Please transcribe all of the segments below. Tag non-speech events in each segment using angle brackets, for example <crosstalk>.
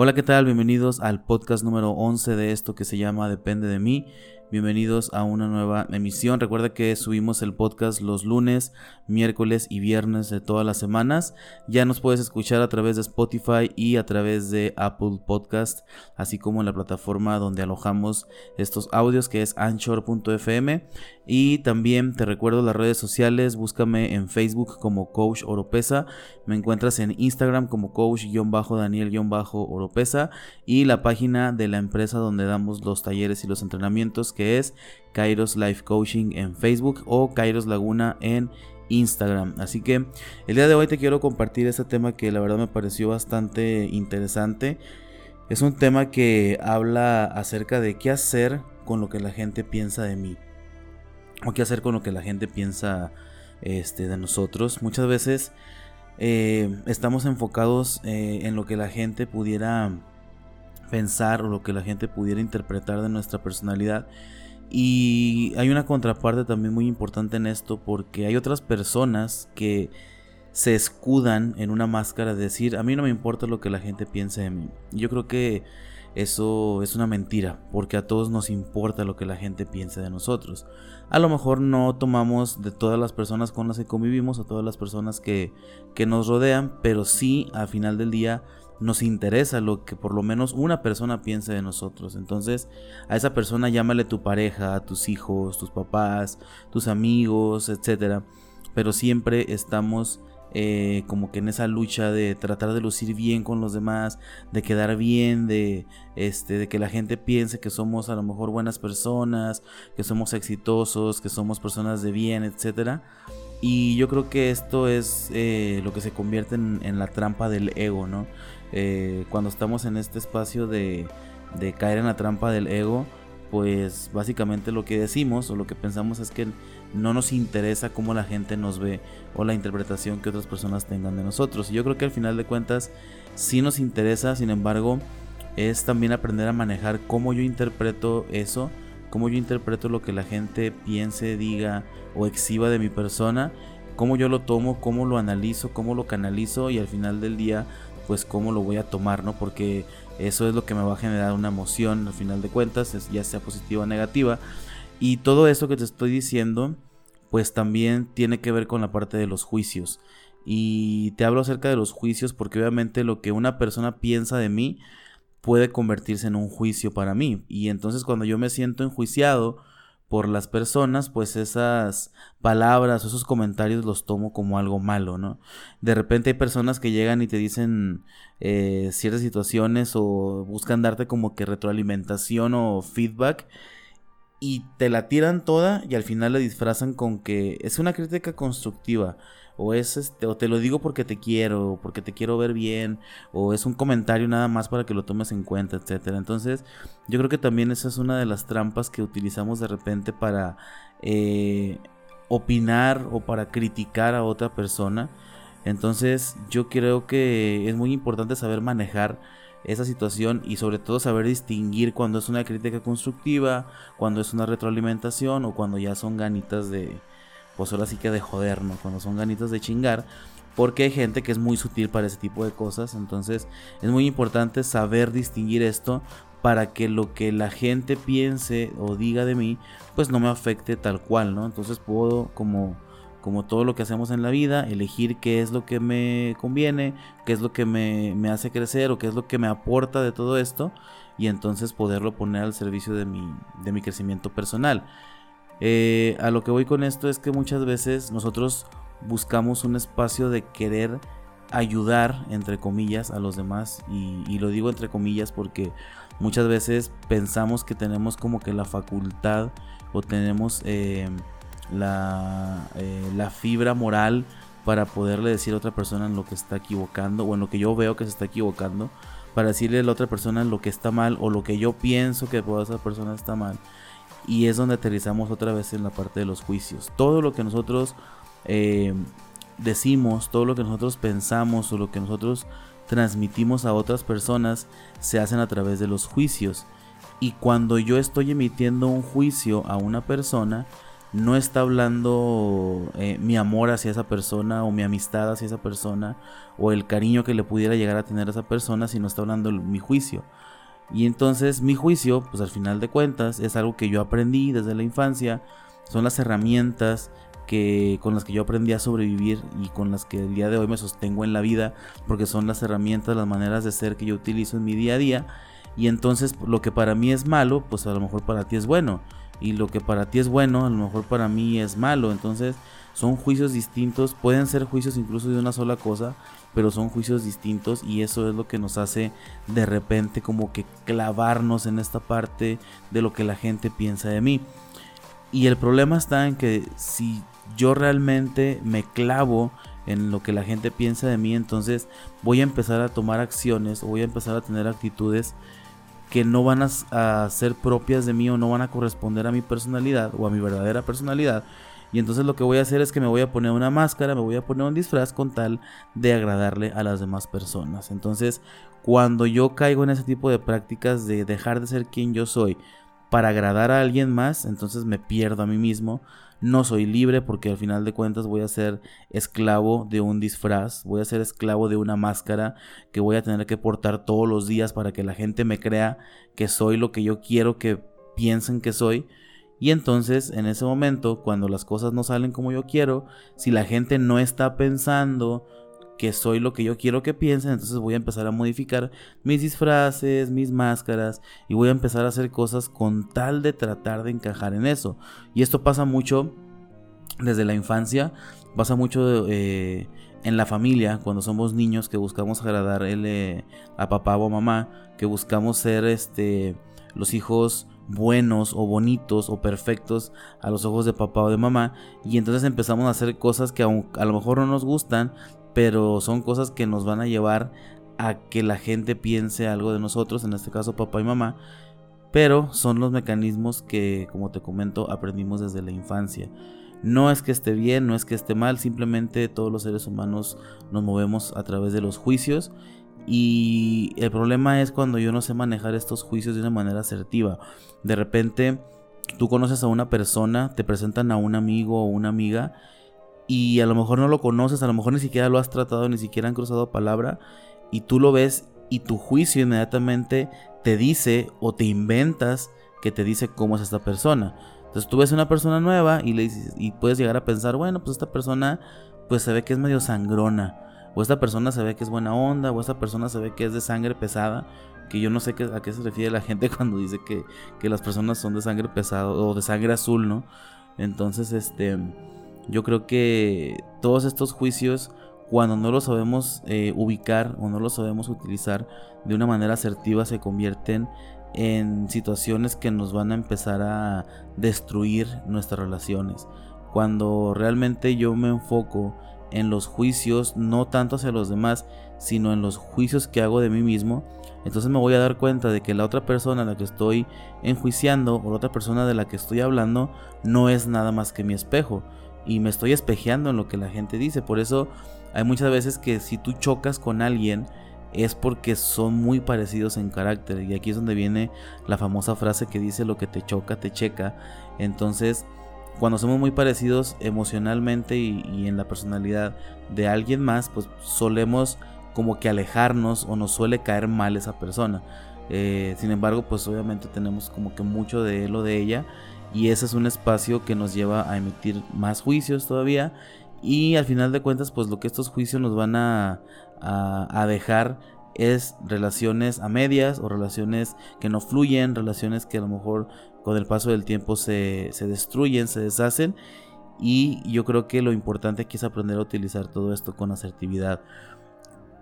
Hola, ¿qué tal? Bienvenidos al podcast número 11 de esto que se llama Depende de mí. Bienvenidos a una nueva emisión. Recuerda que subimos el podcast los lunes, miércoles y viernes de todas las semanas. Ya nos puedes escuchar a través de Spotify y a través de Apple Podcast, así como en la plataforma donde alojamos estos audios que es anchor.fm. Y también te recuerdo las redes sociales, búscame en Facebook como Coach Oropesa, me encuentras en Instagram como Coach-Daniel-Oropesa y la página de la empresa donde damos los talleres y los entrenamientos que es Kairos Life Coaching en Facebook o Kairos Laguna en Instagram. Así que el día de hoy te quiero compartir este tema que la verdad me pareció bastante interesante. Es un tema que habla acerca de qué hacer con lo que la gente piensa de mí. O qué hacer con lo que la gente piensa este, de nosotros. Muchas veces eh, estamos enfocados eh, en lo que la gente pudiera pensar o lo que la gente pudiera interpretar de nuestra personalidad. Y hay una contraparte también muy importante en esto porque hay otras personas que se escudan en una máscara de decir, a mí no me importa lo que la gente piense de mí. Yo creo que eso es una mentira, porque a todos nos importa lo que la gente piense de nosotros. A lo mejor no tomamos de todas las personas con las que convivimos, a todas las personas que, que nos rodean, pero sí al final del día nos interesa lo que por lo menos una persona piense de nosotros. Entonces, a esa persona llámale tu pareja, tus hijos, tus papás, tus amigos, etcétera. Pero siempre estamos eh, como que en esa lucha de tratar de lucir bien con los demás, de quedar bien, de, este, de que la gente piense que somos a lo mejor buenas personas, que somos exitosos, que somos personas de bien, etcétera. Y yo creo que esto es eh, lo que se convierte en, en la trampa del ego, ¿no? Eh, cuando estamos en este espacio de, caer en la trampa del ego, pues básicamente lo que decimos o lo que pensamos es que no nos interesa cómo la gente nos ve o la interpretación que otras personas tengan de nosotros. Y yo creo que al final de cuentas sí nos interesa, sin embargo, es también aprender a manejar cómo yo interpreto eso, cómo yo interpreto lo que la gente piense, diga o exhiba de mi persona, cómo yo lo tomo, cómo lo analizo, cómo lo canalizo y al final del día pues cómo lo voy a tomar, ¿no? Porque eso es lo que me va a generar una emoción al final de cuentas, ya sea positiva o negativa. Y todo eso que te estoy diciendo, pues también tiene que ver con la parte de los juicios. Y te hablo acerca de los juicios porque obviamente lo que una persona piensa de mí puede convertirse en un juicio para mí. Y entonces cuando yo me siento enjuiciado, por las personas, pues esas palabras o esos comentarios los tomo como algo malo, ¿no? De repente hay personas que llegan y te dicen eh, ciertas situaciones o buscan darte como que retroalimentación o feedback y te la tiran toda y al final le disfrazan con que es una crítica constructiva o es este, o te lo digo porque te quiero, o porque te quiero ver bien, o es un comentario nada más para que lo tomes en cuenta, etcétera. Entonces, yo creo que también esa es una de las trampas que utilizamos de repente para eh, opinar o para criticar a otra persona. Entonces, yo creo que es muy importante saber manejar esa situación y sobre todo saber distinguir cuando es una crítica constructiva, cuando es una retroalimentación o cuando ya son ganitas de, pues ahora sí que de joder, ¿no? Cuando son ganitas de chingar. Porque hay gente que es muy sutil para ese tipo de cosas. Entonces es muy importante saber distinguir esto para que lo que la gente piense o diga de mí, pues no me afecte tal cual, ¿no? Entonces puedo, como, como todo lo que hacemos en la vida, elegir qué es lo que me conviene, qué es lo que me, me hace crecer o qué es lo que me aporta de todo esto y entonces poderlo poner al servicio de mi, de mi crecimiento personal. Eh, a lo que voy con esto es que muchas veces nosotros buscamos un espacio de querer ayudar, entre comillas, a los demás. Y, lo digo entre comillas porque muchas veces pensamos que tenemos como que la facultad o tenemos la, eh, la fibra moral para poderle decir a otra persona lo que está equivocando o en lo que yo veo que se está equivocando. Para decirle a la otra persona lo que está mal o lo que yo pienso que esa persona está mal y es donde aterrizamos otra vez en la parte de los juicios. Todo lo que nosotros eh, decimos, todo lo que nosotros pensamos o lo que nosotros transmitimos a otras personas se hacen a través de los juicios. Y cuando yo estoy emitiendo un juicio a una persona, no está hablando eh, mi amor hacia esa persona o mi amistad hacia esa persona o el cariño que le pudiera llegar a tener a esa persona, sino está hablando mi juicio. Y entonces mi juicio, pues al final de cuentas, es algo que yo aprendí desde la infancia, son las herramientas que con las que yo aprendí a sobrevivir y con las que el día de hoy me sostengo en la vida, porque son las herramientas, las maneras de ser que yo utilizo en mi día a día. Y entonces lo que para mí es malo, pues a lo mejor para ti es bueno. Y lo que para ti es bueno, a lo mejor para mí es malo. Entonces son juicios distintos, pueden ser juicios incluso de una sola cosa, pero son juicios distintos y eso es lo que nos hace de repente como que clavarnos en esta parte de lo que la gente piensa de mí. Y el problema está en que si yo realmente me clavo en lo que la gente piensa de mí, entonces voy a empezar a tomar acciones o voy a empezar a tener actitudes que no van a, ser propias de mí o no van a corresponder a mi personalidad o a mi verdadera personalidad. Y entonces lo que voy a hacer es que me voy a poner una máscara, me voy a poner un disfraz con tal de agradarle a las demás personas. Entonces, cuando yo caigo en ese tipo de prácticas de dejar de ser quien yo soy para agradar a alguien más, entonces me pierdo a mí mismo no soy libre porque al final de cuentas voy a ser esclavo de un disfraz, voy a ser esclavo de una máscara que voy a tener que portar todos los días para que la gente me crea que soy lo que yo quiero que piensen que soy. Y entonces en ese momento, cuando las cosas no salen como yo quiero, si la gente no está pensando que soy lo que yo quiero que piensen, entonces voy a empezar a modificar mis disfraces, mis máscaras y voy a empezar a hacer cosas con tal de tratar de encajar en eso. Y esto pasa mucho desde la infancia, pasa mucho eh, en la familia, cuando somos niños que buscamos agradar eh, a papá o a mamá, que buscamos ser este, los hijos buenos o bonitos o perfectos a los ojos de papá o de mamá y entonces empezamos a hacer cosas que a lo mejor no nos gustan pero son cosas que nos van a llevar a que la gente piense algo de nosotros, en este caso papá y mamá, pero son los mecanismos que, como te comento, aprendimos desde la infancia. No es que esté bien, no es que esté mal, simplemente todos los seres humanos nos movemos a través de los juicios y el problema es cuando yo no sé manejar estos juicios de una manera asertiva. De repente tú conoces a una persona, te presentan a un amigo o una amiga y a lo mejor no lo conoces, a lo mejor ni siquiera lo has tratado, ni siquiera han cruzado palabra y tú lo ves y tu juicio inmediatamente te dice o te inventas que te dice cómo es esta persona. Entonces tú ves una persona nueva y le dices, y puedes llegar a pensar, bueno, pues esta persona pues se ve que es medio sangrona, o esta persona se ve que es buena onda, o esta persona se ve que es de sangre pesada, que yo no sé a qué se refiere la gente <laughs> cuando dice que, que las personas son de sangre pesada o de sangre azul, ¿no? Entonces, este, yo creo que todos estos juicios, cuando no los sabemos eh, ubicar o no los sabemos utilizar de una manera asertiva, se convierten en situaciones que nos van a empezar a destruir nuestras relaciones. Cuando realmente yo me enfoco en los juicios, no tanto hacia los demás, sino en los juicios que hago de mí mismo, entonces me voy a dar cuenta de que la otra persona a la que estoy enjuiciando o la otra persona de la que estoy hablando no es nada más que mi espejo y me estoy espejeando en lo que la gente dice. Por eso hay muchas veces que si tú chocas con alguien es porque son muy parecidos en carácter. Y aquí es donde viene la famosa frase que dice lo que te choca, te checa. Entonces, cuando somos muy parecidos emocionalmente y, en la personalidad de alguien más, pues solemos como que alejarnos o nos suele caer mal esa persona. Eh, sin embargo, pues obviamente tenemos como que mucho de él o de ella y ese es un espacio que nos lleva a emitir más juicios todavía y al final de cuentas pues lo que estos juicios nos van a, a, dejar es relaciones a medias o relaciones que no fluyen, relaciones que a lo mejor con el paso del tiempo se, se destruyen, se deshacen y yo creo que lo importante aquí es aprender a utilizar todo esto con asertividad.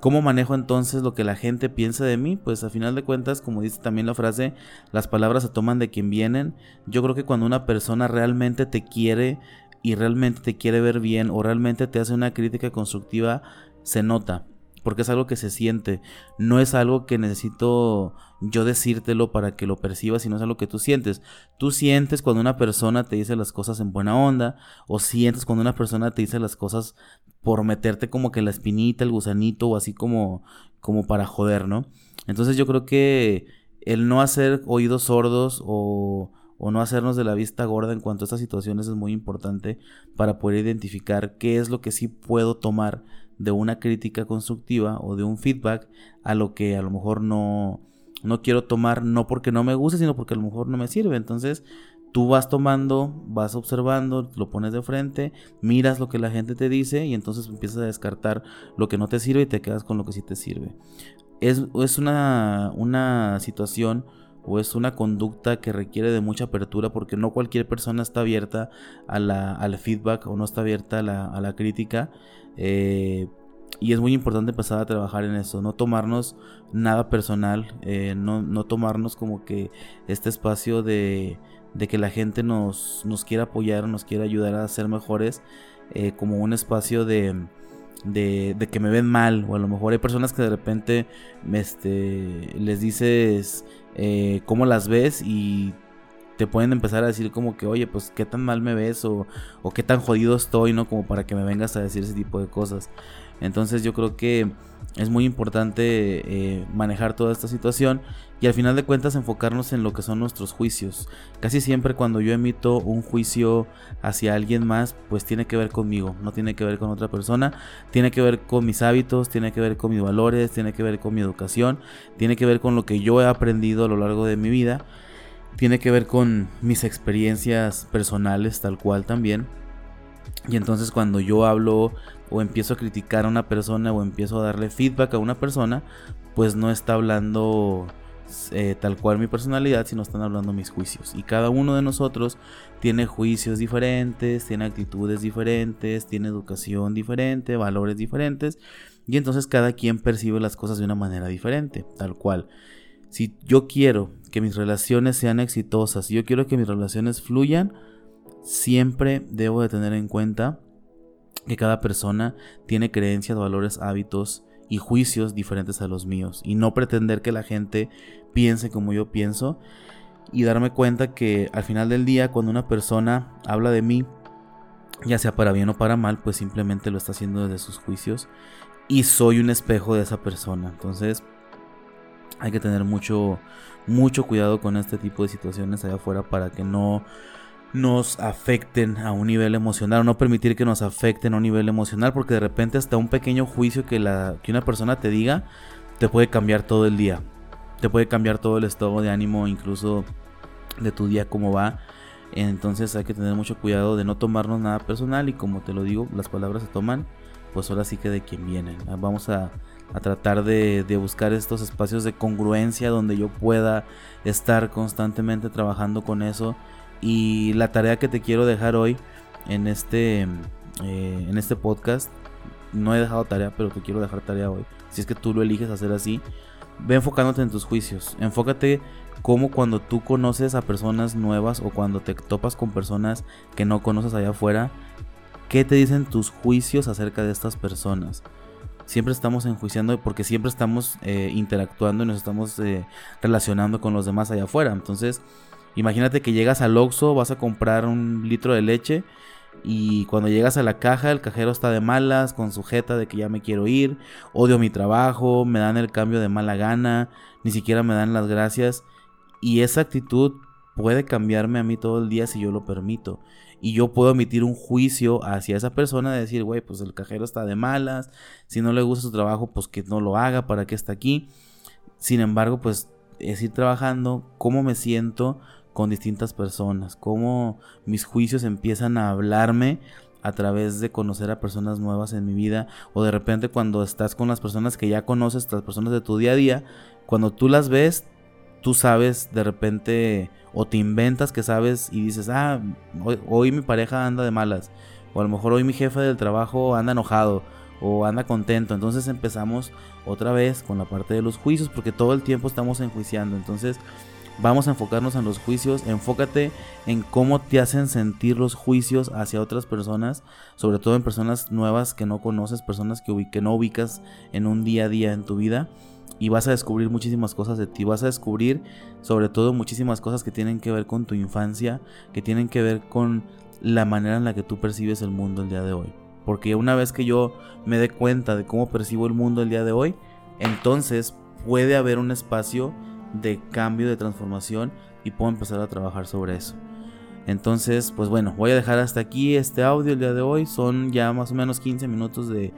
¿Cómo manejo entonces lo que la gente piensa de mí? Pues a final de cuentas, como dice también la frase, las palabras se toman de quien vienen. Yo creo que cuando una persona realmente te quiere y realmente te quiere ver bien o realmente te hace una crítica constructiva, se nota porque es algo que se siente, no es algo que necesito yo decírtelo para que lo percibas, sino es algo que tú sientes. Tú sientes cuando una persona te dice las cosas en buena onda, o sientes cuando una persona te dice las cosas por meterte como que la espinita, el gusanito, o así como, como para joder, ¿no? Entonces yo creo que el no hacer oídos sordos o, o no hacernos de la vista gorda en cuanto a estas situaciones es muy importante para poder identificar qué es lo que sí puedo tomar de una crítica constructiva o de un feedback a lo que a lo mejor no, no quiero tomar, no porque no me guste, sino porque a lo mejor no me sirve. Entonces, tú vas tomando, vas observando, lo pones de frente, miras lo que la gente te dice y entonces empiezas a descartar lo que no te sirve y te quedas con lo que sí te sirve. Es, es una, una situación o es una conducta que requiere de mucha apertura porque no cualquier persona está abierta a al feedback o no está abierta a la, a la crítica. Eh, y es muy importante empezar a trabajar en eso, no tomarnos nada personal, eh, no, no, tomarnos como que este espacio de, de que la gente nos, nos, quiera apoyar, nos quiera ayudar a ser mejores, eh, como un espacio de, de, de, que me ven mal, o a lo mejor hay personas que de repente este, les dices eh, cómo las ves y te pueden empezar a decir como que, oye, pues qué tan mal me ves o, o qué tan jodido estoy, ¿no? Como para que me vengas a decir ese tipo de cosas. Entonces yo creo que es muy importante eh, manejar toda esta situación y al final de cuentas enfocarnos en lo que son nuestros juicios. Casi siempre cuando yo emito un juicio hacia alguien más, pues tiene que ver conmigo, no tiene que ver con otra persona, tiene que ver con mis hábitos, tiene que ver con mis valores, tiene que ver con mi educación, tiene que ver con lo que yo he aprendido a lo largo de mi vida, tiene que ver con mis experiencias personales tal cual también. Y entonces cuando yo hablo o empiezo a criticar a una persona o empiezo a darle feedback a una persona, pues no está hablando eh, tal cual mi personalidad, sino están hablando mis juicios. Y cada uno de nosotros tiene juicios diferentes, tiene actitudes diferentes, tiene educación diferente, valores diferentes. Y entonces cada quien percibe las cosas de una manera diferente, tal cual. Si yo quiero que mis relaciones sean exitosas, si yo quiero que mis relaciones fluyan, siempre debo de tener en cuenta que cada persona tiene creencias, valores, hábitos y juicios diferentes a los míos y no pretender que la gente piense como yo pienso y darme cuenta que al final del día cuando una persona habla de mí, ya sea para bien o para mal, pues simplemente lo está haciendo desde sus juicios y soy un espejo de esa persona. Entonces hay que tener mucho mucho cuidado con este tipo de situaciones allá afuera para que no nos afecten a un nivel emocional, o no permitir que nos afecten a un nivel emocional, porque de repente hasta un pequeño juicio que, la, que una persona te diga te puede cambiar todo el día, te puede cambiar todo el estado de ánimo, incluso de tu día cómo va. Entonces hay que tener mucho cuidado de no tomarnos nada personal y como te lo digo, las palabras se toman, pues ahora sí que de quien vienen. Vamos a, a tratar de, de, buscar estos espacios de congruencia donde yo pueda estar constantemente trabajando con eso y la tarea que te quiero dejar hoy en este, eh, en este podcast, no he dejado tarea, pero te quiero dejar tarea hoy. Si es que tú lo eliges hacer así, ve enfocándote en tus juicios. Enfócate como cuando tú conoces a personas nuevas o cuando te topas con personas que no conoces allá afuera, ¿qué te dicen tus juicios acerca de estas personas? Siempre estamos enjuiciando porque siempre estamos eh, interactuando y nos estamos eh, relacionando con los demás allá afuera. Entonces, Imagínate que llegas al Oxxo, vas a comprar un litro de leche y cuando llegas a la caja el cajero está de malas, con sujeta de que ya me quiero ir, odio mi trabajo, me dan el cambio de mala gana, ni siquiera me dan las gracias y esa actitud puede cambiarme a mí todo el día si yo lo permito. Y yo puedo emitir un juicio hacia esa persona de decir, güey, pues el cajero está de malas, si no le gusta su trabajo, pues que no lo haga, para que está aquí. Sin embargo, pues es ir trabajando, cómo me siento, con distintas personas, cómo mis juicios empiezan a hablarme a través de conocer a personas nuevas en mi vida o de repente cuando estás con las personas que ya conoces, las personas de tu día a día, cuando tú las ves, tú sabes de repente o te inventas que sabes y dices, ah, hoy, mi pareja anda de malas o a lo mejor hoy mi jefe del trabajo anda enojado o anda contento. Entonces empezamos otra vez con la parte de los juicios porque todo el tiempo estamos enjuiciando. Entonces Vamos a enfocarnos en los juicios, enfócate en cómo te hacen sentir los juicios hacia otras personas, sobre todo en personas nuevas que no conoces, personas que, no ubicas en un día a día en tu vida y vas a descubrir muchísimas cosas de ti. Vas a descubrir sobre todo muchísimas cosas que tienen que ver con tu infancia, que tienen que ver con la manera en la que tú percibes el mundo el día de hoy. Porque una vez que yo me dé cuenta de cómo percibo el mundo el día de hoy, entonces puede haber un espacio de cambio, de transformación y puedo empezar a trabajar sobre eso. Entonces, pues bueno, voy a dejar hasta aquí este audio el día de hoy. Son ya más o menos 15 minutos de,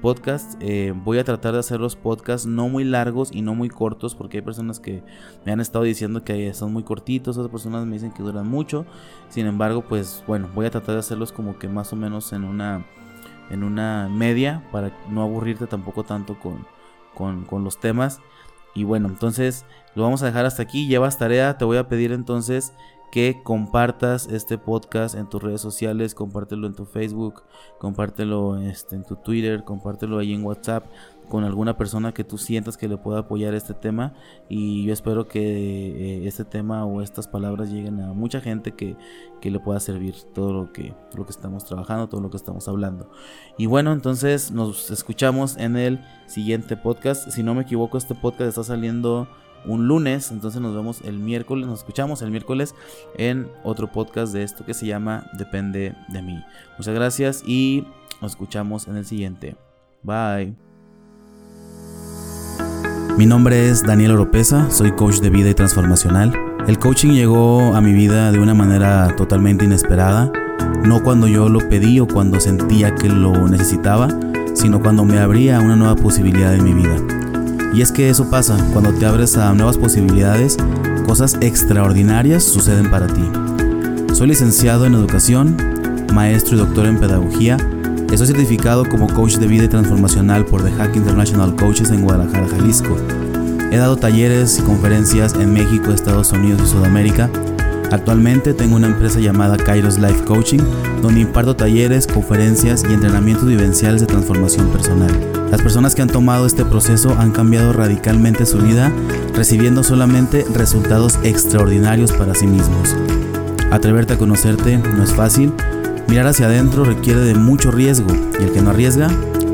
podcast. Eh, voy a tratar de hacer los podcasts no muy largos y no muy cortos porque hay personas que me han estado diciendo que son muy cortitos, otras personas me dicen que duran mucho. Sin embargo, pues bueno, voy a tratar de hacerlos como que más o menos en una, en una media para no aburrirte tampoco tanto con, con, los temas. Y bueno, entonces lo vamos a dejar hasta aquí. Llevas tarea. Te voy a pedir entonces que compartas este podcast en tus redes sociales, compártelo en tu Facebook, compártelo este, en tu Twitter, compártelo ahí en WhatsApp con alguna persona que tú sientas que le pueda apoyar este tema y yo espero que eh, este tema o estas palabras lleguen a mucha gente que, que, le pueda servir todo lo que, lo que estamos trabajando, todo lo que estamos hablando. Y bueno, entonces nos escuchamos en el siguiente podcast. Si no me equivoco, este podcast está saliendo un lunes. Entonces nos vemos el miércoles, nos escuchamos el miércoles en otro podcast de esto que se llama Depende de mí. Muchas gracias y nos escuchamos en el siguiente. Bye. Mi nombre es Daniel Oropesa, soy coach de vida y transformacional. El coaching llegó a mi vida de una manera totalmente inesperada, no cuando yo lo pedí o cuando sentía que lo necesitaba, sino cuando me abría una nueva posibilidad en mi vida. Y es que eso pasa, cuando te abres a nuevas posibilidades, cosas extraordinarias suceden para ti. Soy licenciado en educación, maestro y doctor en pedagogía. Estoy certificado como coach de vida y transformacional por The Hack International Coaches en Guadalajara, Jalisco. He dado talleres y conferencias en México, Estados Unidos y Sudamérica Actualmente tengo una empresa llamada Kairos Life Coaching, donde imparto talleres, conferencias y entrenamientos vivenciales de transformación personal. Las personas que han tomado este proceso han cambiado radicalmente su vida, recibiendo solamente resultados extraordinarios para sí mismos. Atreverte a conocerte no es fácil, mirar hacia adentro requiere de mucho riesgo y el que no arriesga,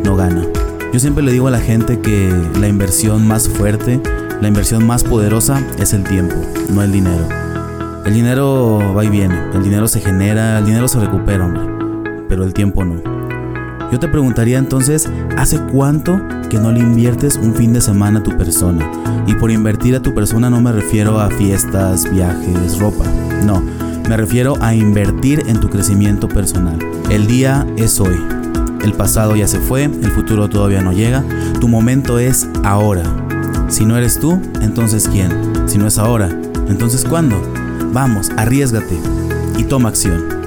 no gana. Yo siempre le digo a la gente que la inversión más fuerte, la inversión más poderosa es el tiempo, no el dinero. El dinero va y viene, el dinero se genera, el dinero se recupera, hombre, pero el tiempo no. Yo te preguntaría entonces, ¿hace cuánto que no le inviertes un fin de semana a tu persona? Y por invertir a tu persona no me refiero a fiestas, viajes, ropa, no, me refiero a invertir en tu crecimiento personal. El día es hoy, el pasado ya se fue, el futuro todavía no llega, tu momento es ahora. Si no eres tú, entonces ¿quién? Si no es ahora, entonces ¿cuándo? Vamos, arriesgate y toma acción.